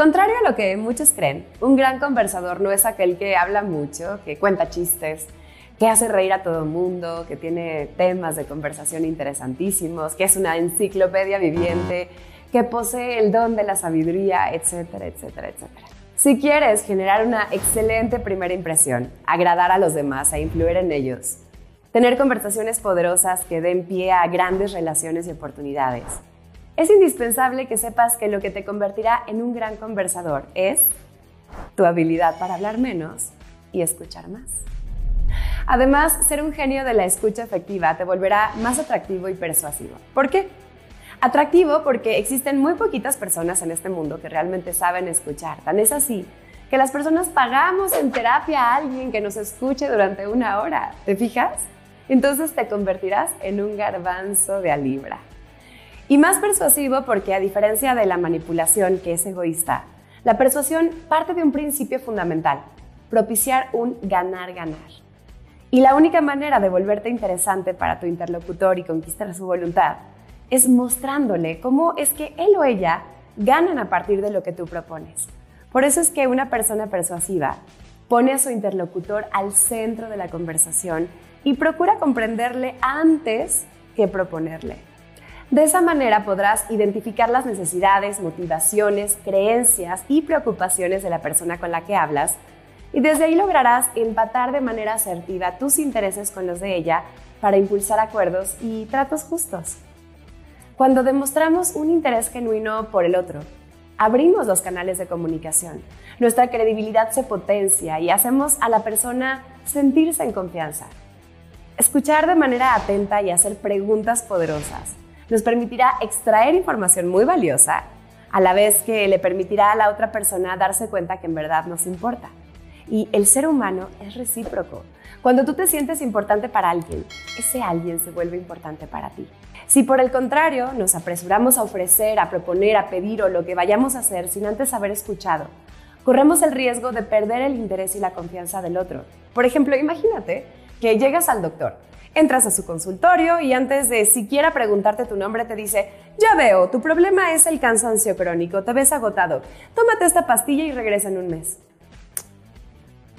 Contrario a lo que muchos creen, un gran conversador no es aquel que habla mucho, que cuenta chistes, que hace reír a todo el mundo, que tiene temas de conversación interesantísimos, que es una enciclopedia viviente, que posee el don de la sabiduría, etcétera, etcétera, etcétera. Si quieres generar una excelente primera impresión, agradar a los demás e influir en ellos, tener conversaciones poderosas que den pie a grandes relaciones y oportunidades, es indispensable que sepas que lo que te convertirá en un gran conversador es tu habilidad para hablar menos y escuchar más. Además, ser un genio de la escucha efectiva te volverá más atractivo y persuasivo. ¿Por qué? Atractivo porque existen muy poquitas personas en este mundo que realmente saben escuchar. Tan es así que las personas pagamos en terapia a alguien que nos escuche durante una hora. ¿Te fijas? Entonces te convertirás en un garbanzo de a libra. Y más persuasivo porque a diferencia de la manipulación que es egoísta, la persuasión parte de un principio fundamental, propiciar un ganar-ganar. Y la única manera de volverte interesante para tu interlocutor y conquistar su voluntad es mostrándole cómo es que él o ella ganan a partir de lo que tú propones. Por eso es que una persona persuasiva pone a su interlocutor al centro de la conversación y procura comprenderle antes que proponerle. De esa manera podrás identificar las necesidades, motivaciones, creencias y preocupaciones de la persona con la que hablas y desde ahí lograrás empatar de manera asertiva tus intereses con los de ella para impulsar acuerdos y tratos justos. Cuando demostramos un interés genuino por el otro, abrimos los canales de comunicación. Nuestra credibilidad se potencia y hacemos a la persona sentirse en confianza. Escuchar de manera atenta y hacer preguntas poderosas nos permitirá extraer información muy valiosa, a la vez que le permitirá a la otra persona darse cuenta que en verdad nos importa. Y el ser humano es recíproco. Cuando tú te sientes importante para alguien, ese alguien se vuelve importante para ti. Si por el contrario nos apresuramos a ofrecer, a proponer, a pedir o lo que vayamos a hacer sin antes haber escuchado, corremos el riesgo de perder el interés y la confianza del otro. Por ejemplo, imagínate que llegas al doctor, entras a su consultorio y antes de siquiera preguntarte tu nombre te dice, ya veo, tu problema es el cansancio crónico, te ves agotado, tómate esta pastilla y regresa en un mes.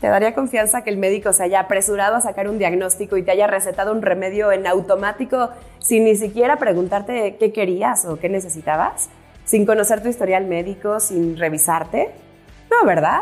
¿Te daría confianza que el médico se haya apresurado a sacar un diagnóstico y te haya recetado un remedio en automático sin ni siquiera preguntarte qué querías o qué necesitabas? ¿Sin conocer tu historial médico, sin revisarte? No, ¿verdad?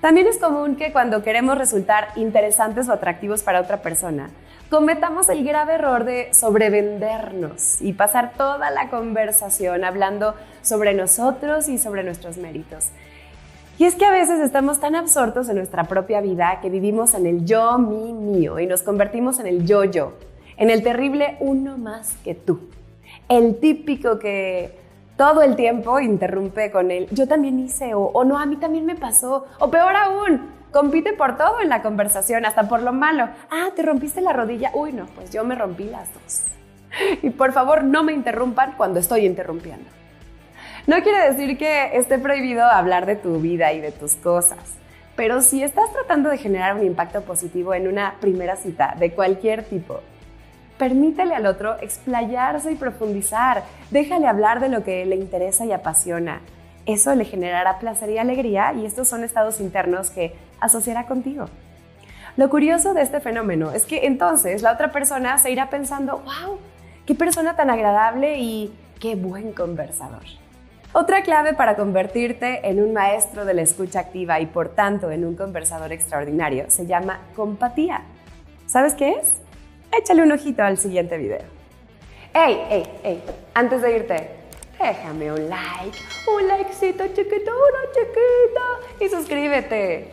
También es común que cuando queremos resultar interesantes o atractivos para otra persona, cometamos el grave error de sobrevendernos y pasar toda la conversación hablando sobre nosotros y sobre nuestros méritos. Y es que a veces estamos tan absortos en nuestra propia vida que vivimos en el yo, mi, mío y nos convertimos en el yo-yo, en el terrible uno más que tú. El típico que todo el tiempo interrumpe con el yo también hice o, o no, a mí también me pasó o peor aún, compite por todo en la conversación, hasta por lo malo. Ah, te rompiste la rodilla. Uy, no, pues yo me rompí las dos. Y por favor, no me interrumpan cuando estoy interrumpiendo. No quiere decir que esté prohibido hablar de tu vida y de tus cosas, pero si estás tratando de generar un impacto positivo en una primera cita de cualquier tipo, permítele al otro explayarse y profundizar, déjale hablar de lo que le interesa y apasiona. Eso le generará placer y alegría y estos son estados internos que asociará contigo. Lo curioso de este fenómeno es que entonces la otra persona se irá pensando, wow, qué persona tan agradable y qué buen conversador. Otra clave para convertirte en un maestro de la escucha activa y por tanto en un conversador extraordinario se llama compatía. ¿Sabes qué es? Échale un ojito al siguiente video. ¡Ey, ey, ey! Antes de irte, déjame un like, un likecito chiquito, una chiquita y suscríbete.